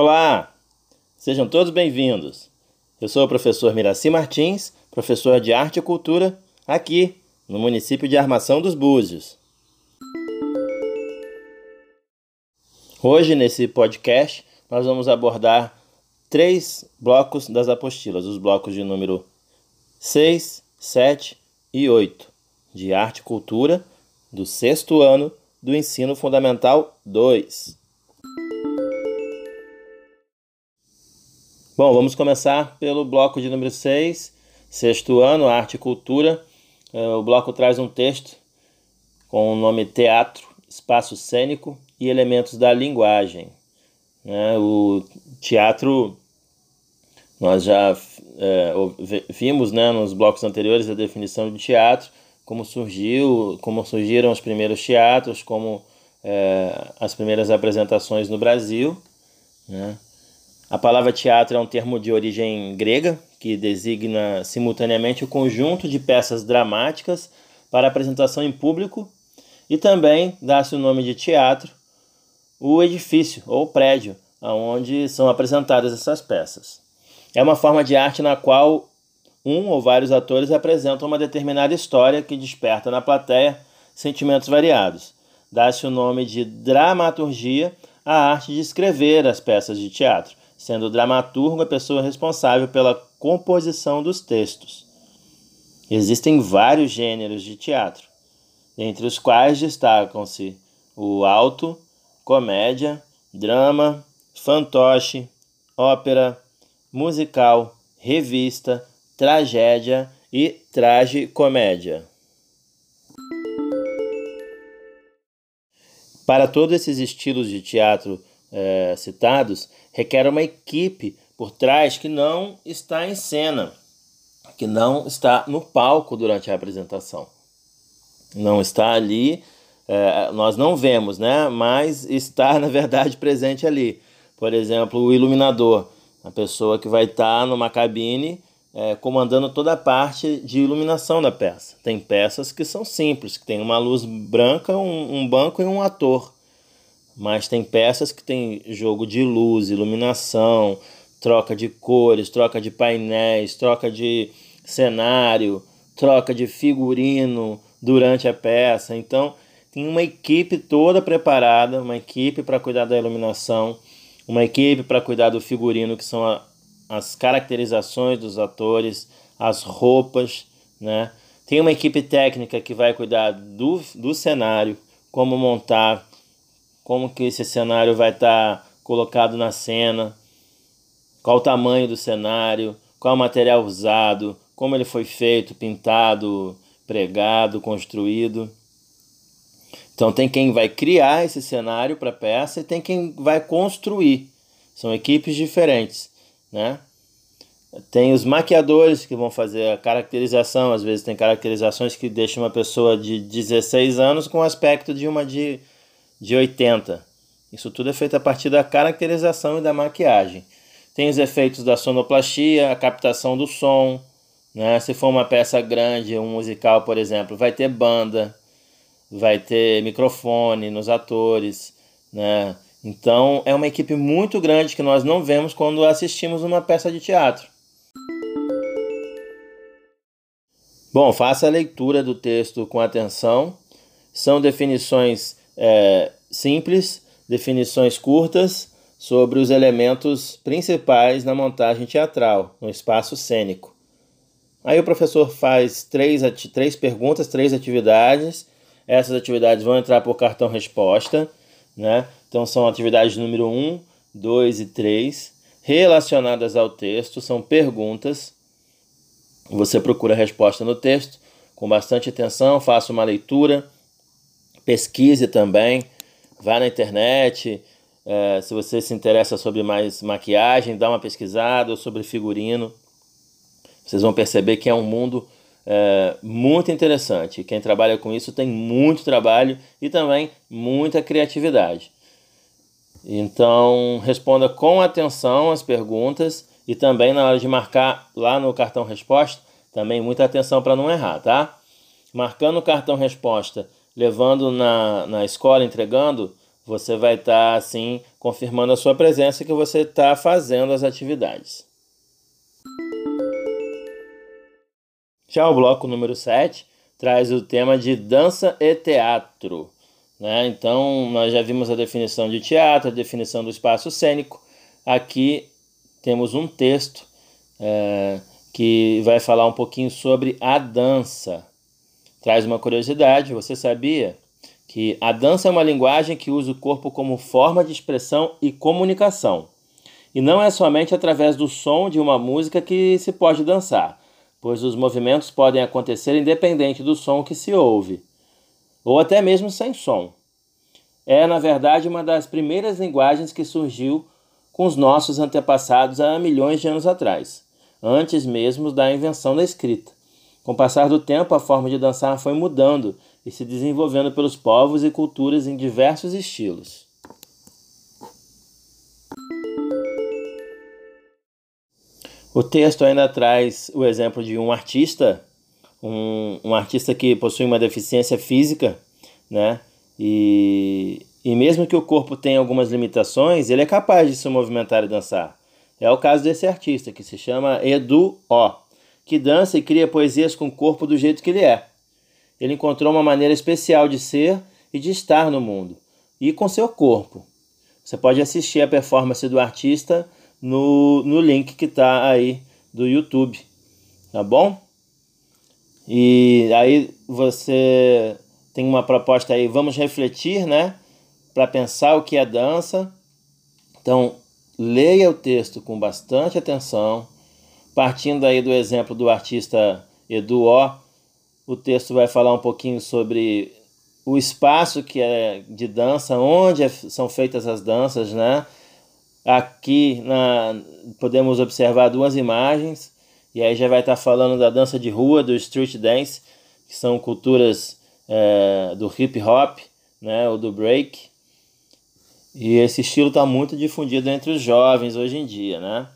Olá, sejam todos bem-vindos. Eu sou o professor Miraci Martins, professor de Arte e Cultura, aqui no município de Armação dos Búzios. Hoje, nesse podcast, nós vamos abordar três blocos das apostilas, os blocos de número 6, 7 e 8, de Arte e Cultura, do sexto ano do Ensino Fundamental 2. Bom, vamos começar pelo bloco de número 6, sexto ano, Arte e Cultura. É, o bloco traz um texto com o nome Teatro, Espaço Cênico e Elementos da Linguagem. Né? O teatro, nós já é, vimos né, nos blocos anteriores a definição de teatro, como surgiu, como surgiram os primeiros teatros, como é, as primeiras apresentações no Brasil. Né? A palavra teatro é um termo de origem grega que designa simultaneamente o conjunto de peças dramáticas para apresentação em público e também dá-se o nome de teatro o edifício ou prédio onde são apresentadas essas peças. É uma forma de arte na qual um ou vários atores apresentam uma determinada história que desperta na plateia sentimentos variados. Dá-se o nome de dramaturgia à arte de escrever as peças de teatro sendo o dramaturgo a pessoa responsável pela composição dos textos. Existem vários gêneros de teatro, entre os quais destacam-se o alto, comédia, drama, fantoche, ópera, musical, revista, tragédia e tragicomédia. Para todos esses estilos de teatro é, citados, requer uma equipe por trás que não está em cena, que não está no palco durante a apresentação. Não está ali, é, nós não vemos, né? mas está, na verdade, presente ali. Por exemplo, o iluminador, a pessoa que vai estar numa cabine é, comandando toda a parte de iluminação da peça. Tem peças que são simples, que tem uma luz branca, um, um banco e um ator mas tem peças que tem jogo de luz, iluminação, troca de cores, troca de painéis, troca de cenário, troca de figurino durante a peça. Então, tem uma equipe toda preparada, uma equipe para cuidar da iluminação, uma equipe para cuidar do figurino, que são a, as caracterizações dos atores, as roupas, né? Tem uma equipe técnica que vai cuidar do, do cenário, como montar, como que esse cenário vai estar tá colocado na cena, qual o tamanho do cenário, qual o material usado, como ele foi feito, pintado, pregado, construído. Então tem quem vai criar esse cenário para a peça e tem quem vai construir. São equipes diferentes, né? Tem os maquiadores que vão fazer a caracterização, às vezes tem caracterizações que deixam uma pessoa de 16 anos com o aspecto de uma de de 80. Isso tudo é feito a partir da caracterização e da maquiagem. Tem os efeitos da sonoplastia, a captação do som. Né? Se for uma peça grande, um musical, por exemplo, vai ter banda, vai ter microfone nos atores. Né? Então é uma equipe muito grande que nós não vemos quando assistimos uma peça de teatro. Bom, faça a leitura do texto com atenção. São definições é, simples, definições curtas sobre os elementos principais na montagem teatral, no espaço cênico. Aí o professor faz três, três perguntas, três atividades. Essas atividades vão entrar por cartão resposta, né? Então são atividades número 1, 2 e 3, relacionadas ao texto, são perguntas. Você procura a resposta no texto com bastante atenção, faça uma leitura pesquise também, vá na internet. É, se você se interessa sobre mais maquiagem, dá uma pesquisada, sobre figurino. Vocês vão perceber que é um mundo é, muito interessante. Quem trabalha com isso tem muito trabalho e também muita criatividade. Então, responda com atenção as perguntas e também na hora de marcar lá no cartão resposta, também muita atenção para não errar, tá? Marcando o cartão resposta levando na, na escola, entregando, você vai estar tá, assim confirmando a sua presença que você está fazendo as atividades. Já o bloco número 7 traz o tema de dança e teatro. Né? Então, nós já vimos a definição de teatro, a definição do espaço cênico. Aqui temos um texto é, que vai falar um pouquinho sobre a dança. Traz uma curiosidade: você sabia que a dança é uma linguagem que usa o corpo como forma de expressão e comunicação? E não é somente através do som de uma música que se pode dançar, pois os movimentos podem acontecer independente do som que se ouve, ou até mesmo sem som. É, na verdade, uma das primeiras linguagens que surgiu com os nossos antepassados há milhões de anos atrás, antes mesmo da invenção da escrita. Com o passar do tempo, a forma de dançar foi mudando e se desenvolvendo pelos povos e culturas em diversos estilos. O texto ainda traz o exemplo de um artista, um, um artista que possui uma deficiência física, né? E, e mesmo que o corpo tenha algumas limitações, ele é capaz de se movimentar e dançar. É o caso desse artista, que se chama Edu O, que dança e cria poesias com o corpo do jeito que ele é. Ele encontrou uma maneira especial de ser e de estar no mundo, e com seu corpo. Você pode assistir a performance do artista no, no link que está aí do YouTube, tá bom? E aí você tem uma proposta aí, vamos refletir, né? Para pensar o que é dança. Então, leia o texto com bastante atenção, partindo aí do exemplo do artista Edu O, o texto vai falar um pouquinho sobre o espaço que é de dança, onde é, são feitas as danças, né? Aqui na, podemos observar duas imagens, e aí já vai estar falando da dança de rua, do street dance, que são culturas é, do hip hop, né, ou do break. E esse estilo está muito difundido entre os jovens hoje em dia, né?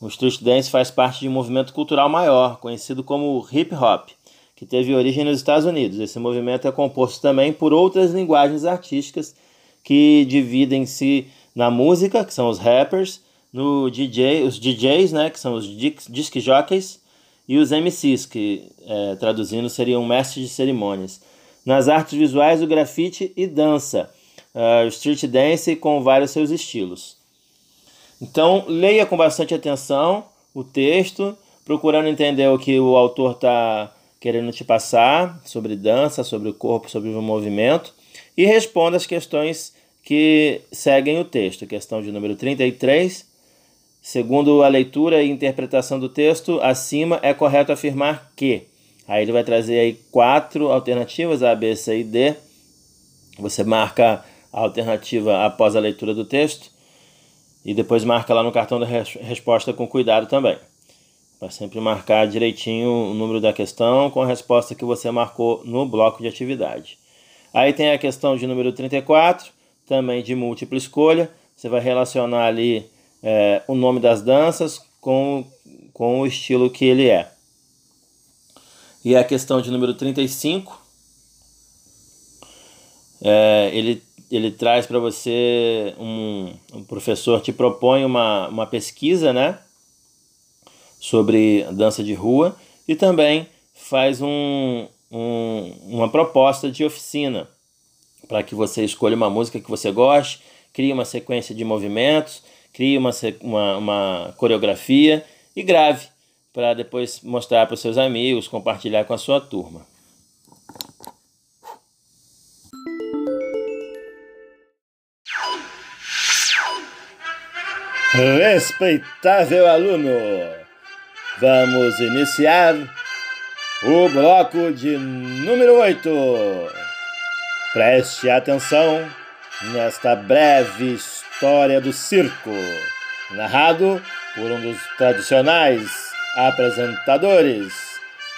O street dance faz parte de um movimento cultural maior, conhecido como hip hop, que teve origem nos Estados Unidos. Esse movimento é composto também por outras linguagens artísticas que dividem-se na música, que são os rappers, no DJ, os DJs, né, que são os disc jockeys, e os MCs, que é, traduzindo seriam mestres de cerimônias. Nas artes visuais, o grafite e dança, uh, street dance com vários seus estilos. Então, leia com bastante atenção o texto, procurando entender o que o autor está querendo te passar sobre dança, sobre o corpo, sobre o movimento, e responda as questões que seguem o texto. Questão de número 33. Segundo a leitura e interpretação do texto, acima é correto afirmar que. Aí ele vai trazer aí quatro alternativas, A, B, C e D. Você marca a alternativa após a leitura do texto e depois marca lá no cartão da resposta com cuidado também. Para sempre marcar direitinho o número da questão com a resposta que você marcou no bloco de atividade. Aí tem a questão de número 34 também de múltipla escolha. Você vai relacionar ali é, o nome das danças com, com o estilo que ele é. E a questão de número 35, é, ele, ele traz para você, um, um professor te propõe uma, uma pesquisa né, sobre dança de rua e também faz um, um, uma proposta de oficina para que você escolha uma música que você goste, crie uma sequência de movimentos, crie uma, uma, uma coreografia e grave para depois mostrar para os seus amigos, compartilhar com a sua turma. Respeitável aluno, vamos iniciar o bloco de número 8. Preste atenção nesta breve história do circo, narrado por um dos tradicionais apresentadores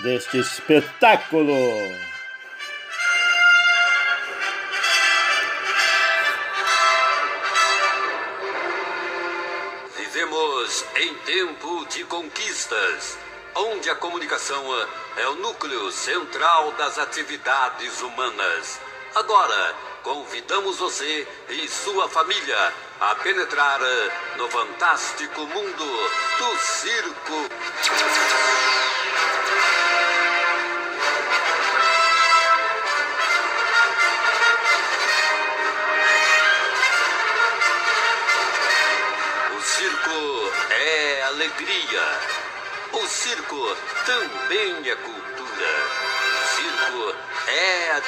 deste espetáculo. Tempo de conquistas, onde a comunicação é o núcleo central das atividades humanas Agora, convidamos você e sua família a penetrar no fantástico mundo do circo.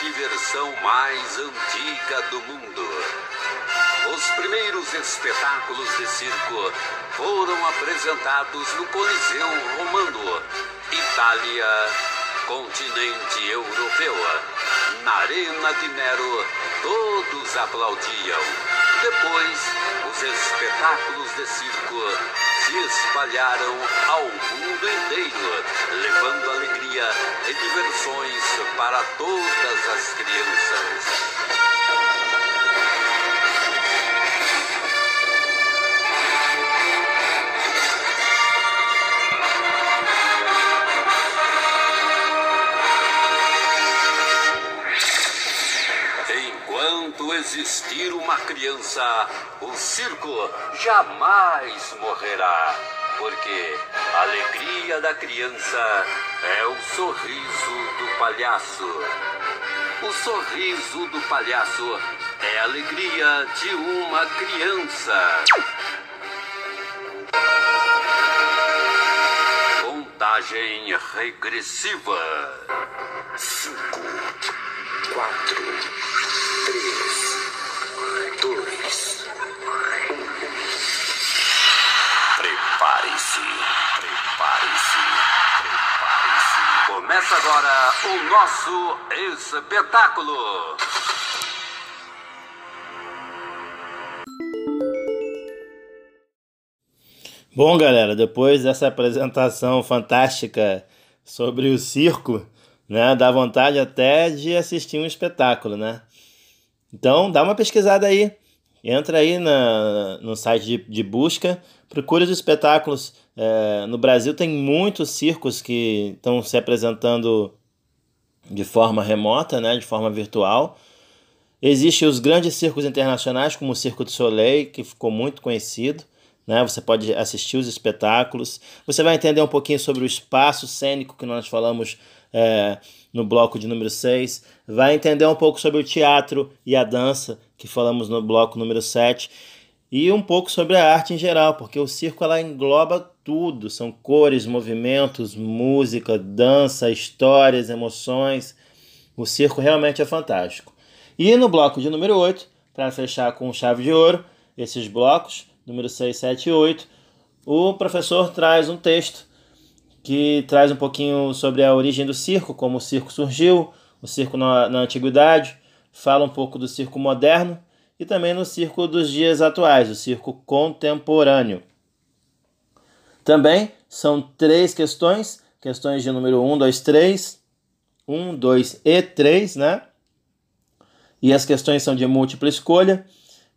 Diversão mais antiga do mundo. Os primeiros espetáculos de circo foram apresentados no Coliseu Romano, Itália, continente europeu. Na Arena de Nero, todos aplaudiam. Depois, os espetáculos de circo se espalharam ao mundo inteiro, levando alegria e diversões para todas as crianças. Enquanto existir uma criança, o circo jamais morrerá. Porque a alegria da criança é o sorriso do palhaço. O sorriso do palhaço é a alegria de uma criança. Contagem regressiva. Cinco, quatro, três, dois, Começa agora o nosso espetáculo. Bom, galera, depois dessa apresentação fantástica sobre o circo, né, dá vontade até de assistir um espetáculo, né? Então, dá uma pesquisada aí. Entra aí na, no site de, de busca, procure os espetáculos. É, no Brasil tem muitos circos que estão se apresentando de forma remota, né, de forma virtual. Existem os grandes circos internacionais, como o Circo de Soleil, que ficou muito conhecido. Né? Você pode assistir os espetáculos. Você vai entender um pouquinho sobre o espaço cênico que nós falamos é, no bloco de número 6. Vai entender um pouco sobre o teatro e a dança, que falamos no bloco número 7. E um pouco sobre a arte em geral, porque o circo ela engloba tudo. São cores, movimentos, música, dança, histórias, emoções. O circo realmente é fantástico. E no bloco de número 8, para fechar com chave de ouro, esses blocos, número 6, 7 e 8, o professor traz um texto que traz um pouquinho sobre a origem do circo, como o circo surgiu, o circo na, na antiguidade, fala um pouco do circo moderno e também no circo dos dias atuais, o circo contemporâneo. Também são três questões, questões de número 1, 2, 3, 1, 2 e 3, né? E as questões são de múltipla escolha,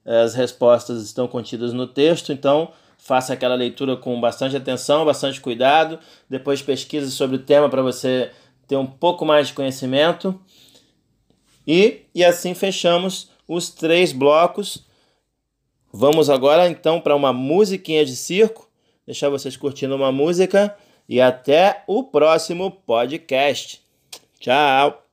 as respostas estão contidas no texto, então faça aquela leitura com bastante atenção, bastante cuidado, depois pesquise sobre o tema para você ter um pouco mais de conhecimento. E, e assim fechamos os três blocos. Vamos agora então para uma musiquinha de circo, deixar vocês curtindo uma música e até o próximo podcast. Tchau!